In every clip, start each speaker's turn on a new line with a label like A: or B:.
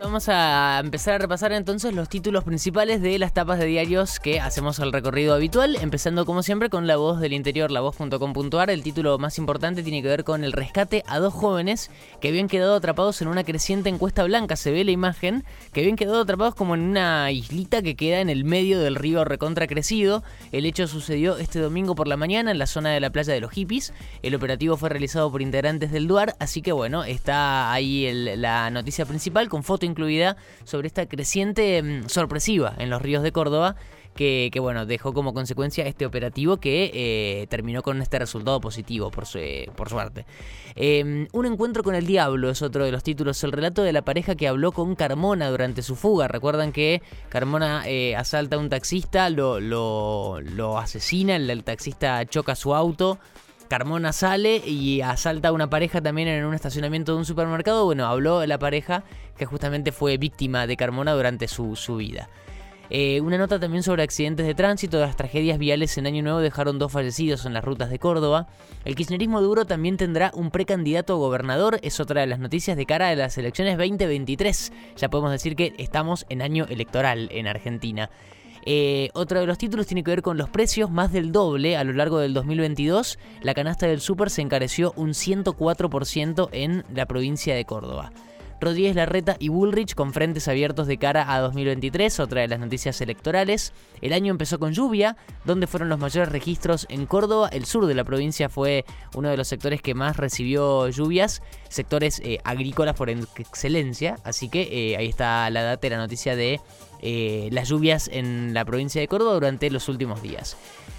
A: Vamos a empezar a repasar entonces los títulos principales de las tapas de diarios que hacemos el recorrido habitual, empezando como siempre con La Voz del Interior, lavoz.com.ar. El título más importante tiene que ver con el rescate a dos jóvenes que habían quedado atrapados en una creciente encuesta blanca. Se ve la imagen, que habían quedado atrapados como en una islita que queda en el medio del río recontra crecido. El hecho sucedió este domingo por la mañana en la zona de la playa de los hippies. El operativo fue realizado por integrantes del DUAR, así que bueno, está ahí la noticia principal con foto incluida sobre esta creciente mm, sorpresiva en los ríos de Córdoba. Que, bueno, dejó como consecuencia este operativo que eh, terminó con este resultado positivo, por, por suerte. Em, un encuentro con el diablo es otro de los títulos. El relato de la pareja que habló con Carmona durante su fuga. Recuerdan que Carmona eh, asalta a un taxista, lo, lo, asesina, el taxista choca su auto, Carmona sale y asalta a una pareja también en un estacionamiento de un supermercado. Bueno, habló la pareja que justamente fue víctima de Carmona durante su, vida. Eh, una nota también sobre accidentes de tránsito. Las tragedias viales en Año Nuevo dejaron dos fallecidos en las rutas de Córdoba. El kirchnerismo duro también tendrá un precandidato a gobernador. Es otra de las noticias de cara a las elecciones 2023. Ya podemos decir que estamos en año electoral en Argentina. Eh, otro de los títulos tiene que ver con los precios, más del doble a lo largo del 2022. La canasta del súper se encareció un 104% en la provincia de Córdoba. Rodríguez Larreta y Bullrich con frentes abiertos de cara a 2023, otra de las noticias electorales. El año empezó con lluvia, donde fueron los mayores registros en Córdoba. El sur de la provincia fue uno de los sectores que más recibió lluvias, sectores eh, agrícolas por excelencia. Así que eh, ahí está la data y la noticia de eh, las lluvias en la provincia de Córdoba durante los últimos días.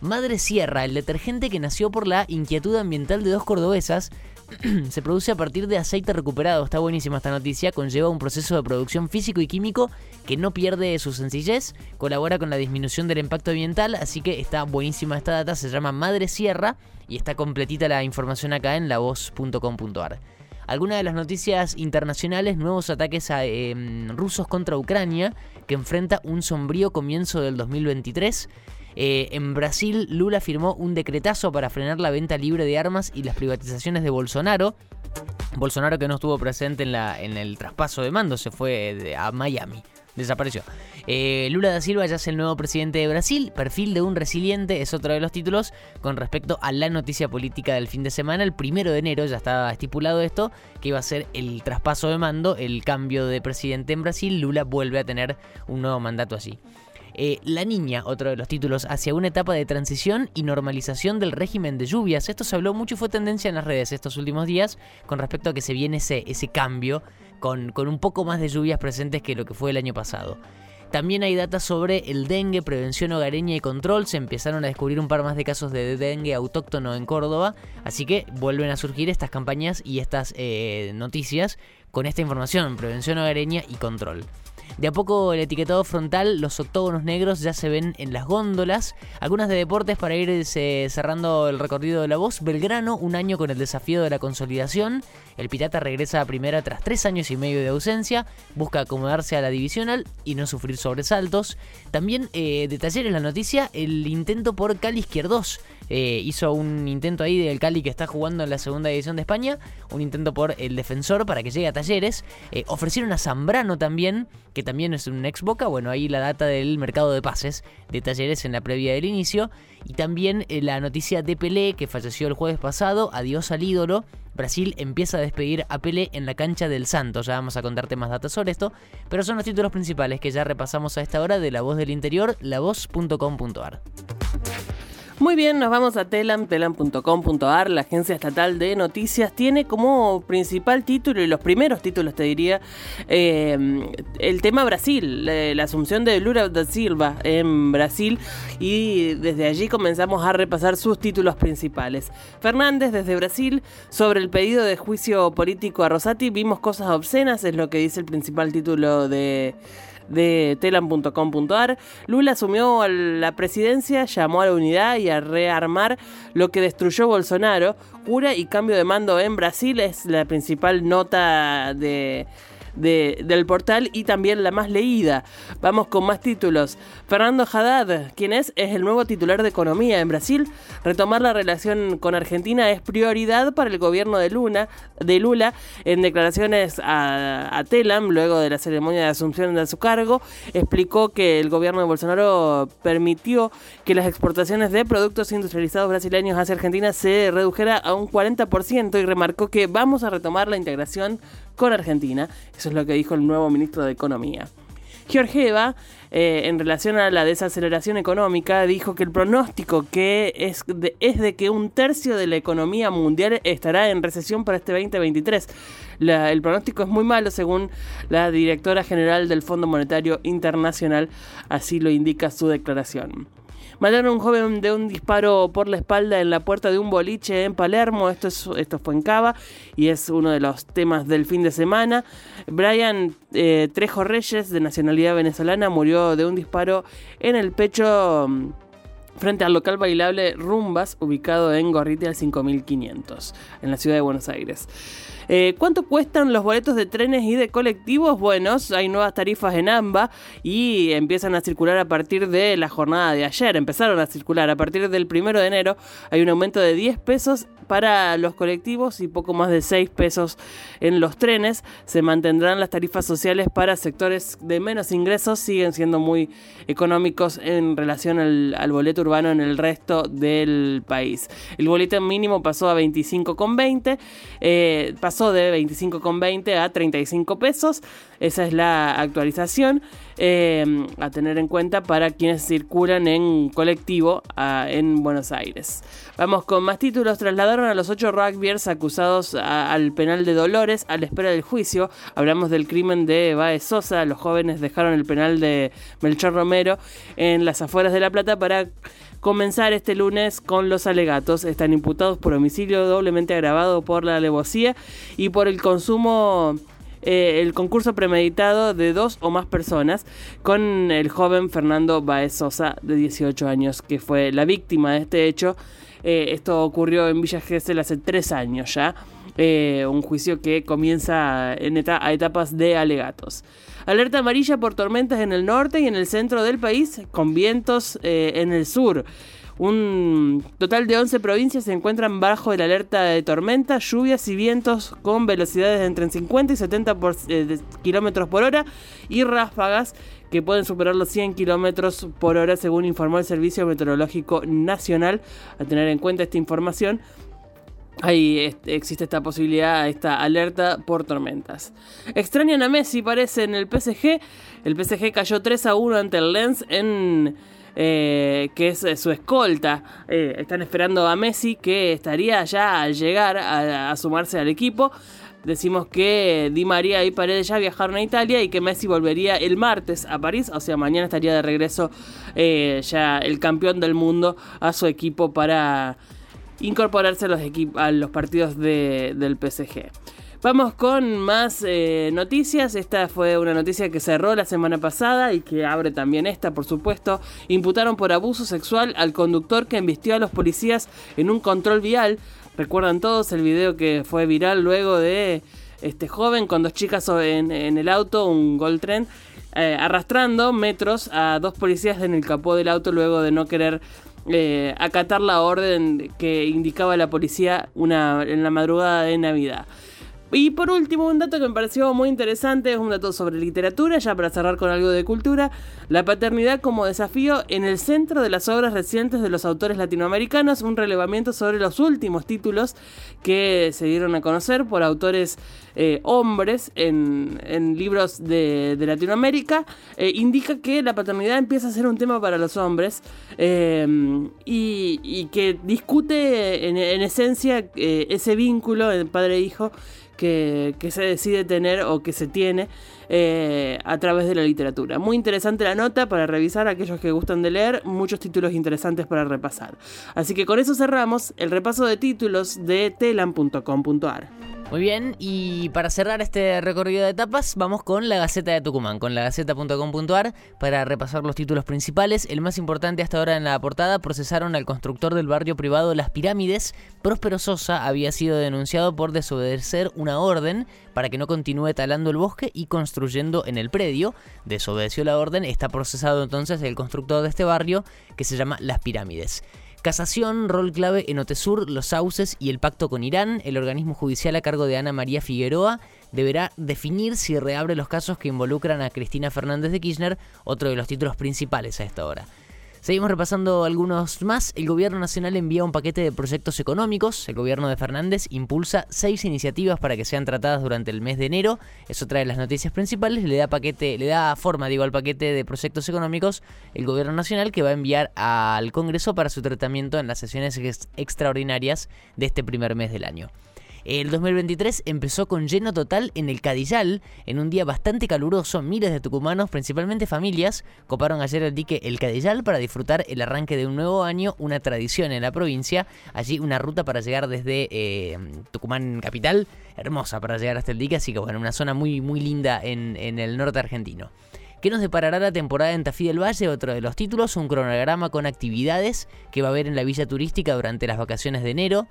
A: Madre Sierra, el detergente que nació por la inquietud ambiental de dos cordobesas, se produce a partir de aceite recuperado. Está buenísima esta noticia. Conlleva un proceso de producción físico y químico que no pierde su sencillez. Colabora con la disminución del impacto ambiental. Así que está buenísima esta data. Se llama Madre Sierra y está completita la información acá en lavoz.com.ar. Algunas de las noticias internacionales, nuevos ataques em, rusos contra Ucrania, que enfrenta un sombrío comienzo del 2023. Eh, en Brasil, Lula firmó un decretazo para frenar la venta libre de armas y las privatizaciones de Bolsonaro. Bolsonaro que no estuvo presente en, el traspaso de mando, se fue a Miami desapareció. Eh, Lula da Silva ya es el nuevo presidente de Brasil. Perfil de un resiliente es otro de los títulos con respecto a la noticia política del fin de semana. El primero de enero ya estaba estipulado esto, que iba a ser el traspaso de mando, el cambio de presidente en Brasil. Lula vuelve a tener un nuevo mandato allí. Eh, la Niña, otro de los títulos, hacia una etapa de transición y normalización del régimen de lluvias. Esto se habló mucho y fue tendencia en las redes estos últimos días con respecto a que se viene ese, ese cambio con, con un poco más de lluvias presentes que lo que fue el año pasado. También hay datos sobre el dengue, prevención hogareña y control. Se empezaron a descubrir un par más de casos de dengue autóctono en Córdoba. Así que vuelven a surgir estas campañas y estas eh, noticias con esta información, prevención hogareña y control. De a poco el etiquetado frontal, los octógonos negros ya se ven en las góndolas. Algunas de deportes para ir cerrando el recorrido de la voz. Belgrano, un año con el desafío de la consolidación. El Pirata regresa a primera tras tres años y medio de ausencia. Busca acomodarse a la divisional y no sufrir sobresaltos. También eh, de talleres la noticia, el intento por Cali Izquierdos. Eh, hizo un intento ahí del Cali que está jugando en la segunda división de España. Un intento por el defensor para que llegue a talleres. Eh, ofrecieron a Zambrano también, que también es un ex Boca. Bueno, ahí la data del mercado de pases de talleres en la previa del inicio. Y también eh, la noticia de Pelé, que falleció el jueves pasado. Adiós al ídolo. Brasil empieza a despedir a Pelé en la cancha del Santos. Ya vamos a contarte más datos sobre esto. Pero son los títulos principales que ya repasamos a esta hora de La Voz del Interior, lavoz.com.ar.
B: Muy bien, nos vamos a telam, telam.com.ar, la agencia estatal de noticias, tiene como principal título, y los primeros títulos te diría, eh, el tema Brasil, la, asunción de Lula da Silva en Brasil, y desde allí comenzamos a repasar sus títulos principales. Fernández desde Brasil, sobre el pedido de juicio político a Rosati, vimos cosas obscenas, es lo que dice el principal título de de telam.com.ar, Lula asumió la presidencia, llamó a la unidad y a rearmar lo que destruyó Bolsonaro. Cura y cambio de mando en Brasil es la principal nota de del portal y también la más leída. Vamos con más títulos. Fernando Haddad, quien es, es el nuevo titular de Economía en Brasil. Retomar la relación con Argentina es prioridad para el gobierno de Luna, de Lula. En declaraciones a, a Telam, luego de la ceremonia de asunción de su cargo, explicó que el gobierno de Bolsonaro permitió que las exportaciones de productos industrializados brasileños hacia Argentina se redujera a un 40% y remarcó que vamos a retomar la integración con Argentina. Eso es lo que dijo el nuevo ministro de Economía. Georgieva, eh, en relación a la desaceleración económica, dijo que el pronóstico que es de, es de que un tercio de la economía mundial estará en recesión para este 2023. el pronóstico es muy malo, según la directora general del Fondo Monetario Internacional, así lo indica su declaración. Mataron a un joven de un disparo por la espalda en la puerta de un boliche en Palermo. Esto, es, esto fue en Cava y es uno de los temas del fin de semana. Brian eh, Trejo Reyes, de nacionalidad venezolana, murió de un disparo en el pecho mm, frente al local bailable Rumbas, ubicado en Gorriti 5500, en la ciudad de Buenos Aires. Eh, ¿Cuánto cuestan los boletos de trenes y de colectivos? Bueno, hay nuevas tarifas en AMBA y empiezan a circular a partir de la jornada de ayer. Empezaron a circular a partir del primero de enero. Hay un aumento de 10 pesos para los colectivos y poco más de 6 pesos en los trenes. Se mantendrán las tarifas sociales para sectores de menos ingresos. Siguen siendo muy económicos en relación al, boleto urbano en el resto del país. El boleto mínimo pasó a 25,20. Eh, pasó de 25,20 a 35 pesos. Esa es la actualización eh, a tener en cuenta para quienes circulan en colectivo en Buenos Aires. Vamos con más títulos. Trasladaron a los ocho rugbyers acusados al penal de Dolores a la espera del juicio. Hablamos del crimen de Baez Sosa. Los jóvenes dejaron el penal de Melchor Romero en las afueras de La Plata para comenzar este lunes con los alegatos. Están imputados por homicidio doblemente agravado por la alevosía y por el consumo eh, el concurso premeditado de dos o más personas con el joven Fernando Baez Sosa de 18 años que fue la víctima de este hecho. Eh, esto ocurrió en Villa Gesell hace tres años ya. Eh, un juicio que comienza en a etapas de alegatos. Alerta amarilla por tormentas en el norte y en el centro del país, con vientos eh, en el sur. Un total de 11 provincias se encuentran bajo el alerta de tormentas, lluvias y vientos con velocidades de entre 50 y 70 por, eh, kilómetros por hora y ráfagas que pueden superar los 100 kilómetros por hora, según informó el Servicio Meteorológico Nacional. A tener en cuenta esta información, Ahí existe esta posibilidad, esta alerta por tormentas. Extrañan a Messi, parece, en el PSG. El PSG cayó 3 a 1 ante el Lens en... Eh, que es su escolta. Eh, están esperando a Messi, que estaría ya al llegar a, sumarse al equipo. Decimos que Di María y Paredes ya viajaron a Italia y que Messi volvería el martes a París, o sea, mañana estaría de regreso eh, ya el campeón del mundo a su equipo para incorporarse a los, a los partidos del PSG. Vamos con más eh, noticias. Esta fue una noticia que cerró la semana pasada y que abre también esta, por supuesto. Imputaron por abuso sexual al conductor que embistió a los policías en un control vial. Recuerdan todos el video que fue viral luego de este joven con dos chicas en, el auto, un Gold Trend, eh, arrastrando metros a dos policías en el capó del auto luego de no querer eh, acatar la orden que indicaba la policía una, en la madrugada de Navidad. Y por último, un dato que me pareció muy interesante es un dato sobre literatura, ya para cerrar con algo de cultura. La paternidad como desafío en el centro de las obras recientes de los autores latinoamericanos, un relevamiento sobre los últimos títulos que se dieron a conocer por autores eh, hombres en, libros de, Latinoamérica, eh, indica que la paternidad empieza a ser un tema para los hombres eh, y, que discute en, en esencia ese vínculo entre padre que, se decide tener o que se tiene eh, a través de la literatura. Muy interesante la nota para revisar aquellos que gustan de leer, muchos títulos interesantes para repasar. Así que con eso cerramos el repaso de títulos de telam.com.ar.
A: Muy bien, y para cerrar este recorrido de etapas, vamos con la Gaceta de Tucumán, con la gaceta.com.ar, para repasar los títulos principales. El más importante hasta ahora en la portada, procesaron al constructor del barrio privado Las Pirámides. Próspero Sosa había sido denunciado por desobedecer una orden para que no continúe talando el bosque y construyendo en el predio. Desobedeció la orden, está procesado entonces el constructor de este barrio que se llama Las Pirámides. Casación, rol clave en Otesur, los sauces y el pacto con Irán. El organismo judicial a cargo de Ana María Figueroa deberá definir si reabre los casos que involucran a Cristina Fernández de Kirchner, otro de los títulos principales a esta hora. Seguimos repasando algunos más. El gobierno nacional envía un paquete de proyectos económicos. El gobierno de Fernández impulsa seis iniciativas para que sean tratadas durante el mes de enero. Eso trae las noticias principales. Le da paquete, le da forma, digo, al paquete de proyectos económicos el gobierno nacional que va a enviar al Congreso para su tratamiento en las sesiones extraordinarias de este primer mes del año. El 2023 empezó con lleno total en el Cadillal, en un día bastante caluroso. Miles de tucumanos, principalmente familias, coparon ayer el dique El Cadillal para disfrutar el arranque de un nuevo año, una tradición en la provincia. Allí una ruta para llegar desde eh, Tucumán capital, hermosa para llegar hasta el dique, así que bueno, una zona muy, muy linda en, en el norte argentino. ¿Qué nos deparará la temporada en Tafí del Valle? Otro de los títulos, un cronograma con actividades que va a haber en la villa turística durante las vacaciones de enero.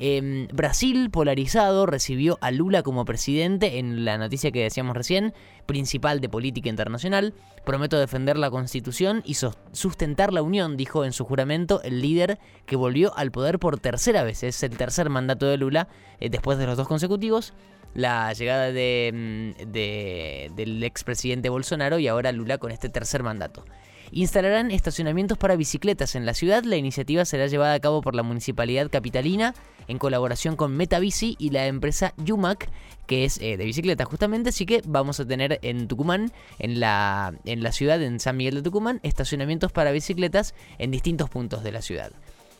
A: Em, Brasil, polarizado, recibió a Lula como presidente en la noticia que decíamos recién, principal de política internacional. Prometo defender la constitución y sustentar la unión, dijo en su juramento el líder que volvió al poder por tercera vez. Es el tercer mandato de Lula eh, después de los dos consecutivos. La llegada de, mm, del expresidente Bolsonaro y ahora Lula con este tercer mandato instalarán estacionamientos para bicicletas en la ciudad. La iniciativa será llevada a cabo por la Municipalidad Capitalina en colaboración con Metabici y la empresa Yumac, que es eh, de bicicletas justamente. Así que vamos a tener en Tucumán, en la, en la ciudad, en San Miguel de Tucumán, estacionamientos para bicicletas en distintos puntos de la ciudad.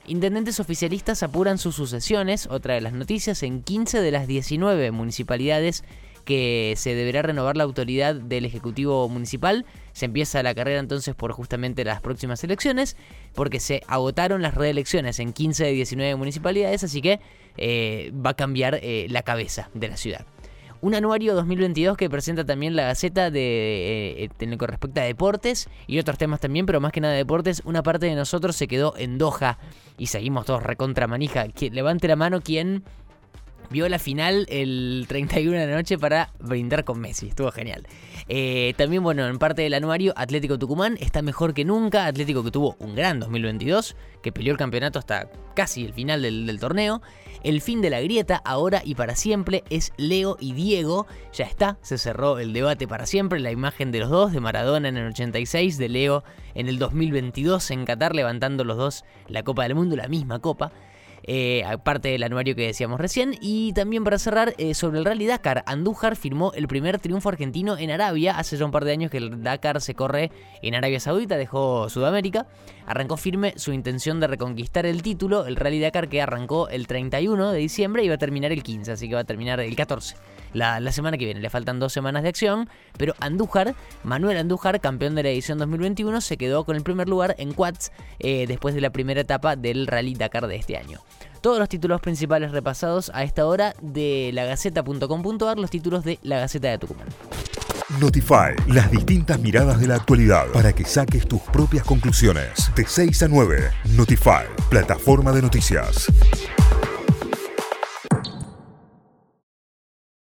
A: Intendentes oficialistas apuran sus sucesiones, otra de las noticias, en 15 de las 19 municipalidades que se deberá renovar la autoridad del Ejecutivo Municipal. Se empieza la carrera entonces por justamente las próximas elecciones, porque se agotaron las reelecciones en 15 de 19 municipalidades, así que eh, va a cambiar eh, la cabeza de la ciudad. Un anuario 2022 que presenta también la Gaceta de, eh, en lo que respecta a deportes y otros temas también, pero más que nada deportes. Una parte de nosotros se quedó en Doha y seguimos todos recontra manija. Levante la mano quien vio la final el 31 de la noche para brindar con Messi. Estuvo genial. Eh, también, bueno, en parte del anuario, Atlético Tucumán está mejor que nunca. Atlético que tuvo un gran 2022, que peleó el campeonato hasta casi el final del, torneo. El fin de la grieta, ahora y para siempre, es Leo y Diego. Ya está, se cerró el debate para siempre. La imagen de los dos, de Maradona en el 86, de Leo en el 2022 en Qatar, levantando los dos la Copa del Mundo, la misma copa. Eh, aparte del anuario que decíamos recién. Y también para cerrar, eh, sobre el Rally Dakar, Andújar firmó el primer triunfo argentino en Arabia. Hace ya un par de años que el Dakar se corre en Arabia Saudita, dejó Sudamérica. Arrancó firme su intención de reconquistar el título, el Rally Dakar que arrancó el 31 de diciembre y va a terminar el 15, así que va a terminar el 14. La, semana que viene. Le faltan dos semanas de acción, pero Andújar, Manuel Andújar, campeón de la edición 2021, se quedó con el primer lugar en quads eh, después de la primera etapa del Rally Dakar de este año. Todos los títulos principales repasados a esta hora de lagaceta.com.ar, los títulos de La Gaceta de Tucumán.
C: Notify, las distintas miradas de la actualidad para que saques tus propias conclusiones. De 6 a 9, Notify, plataforma de noticias.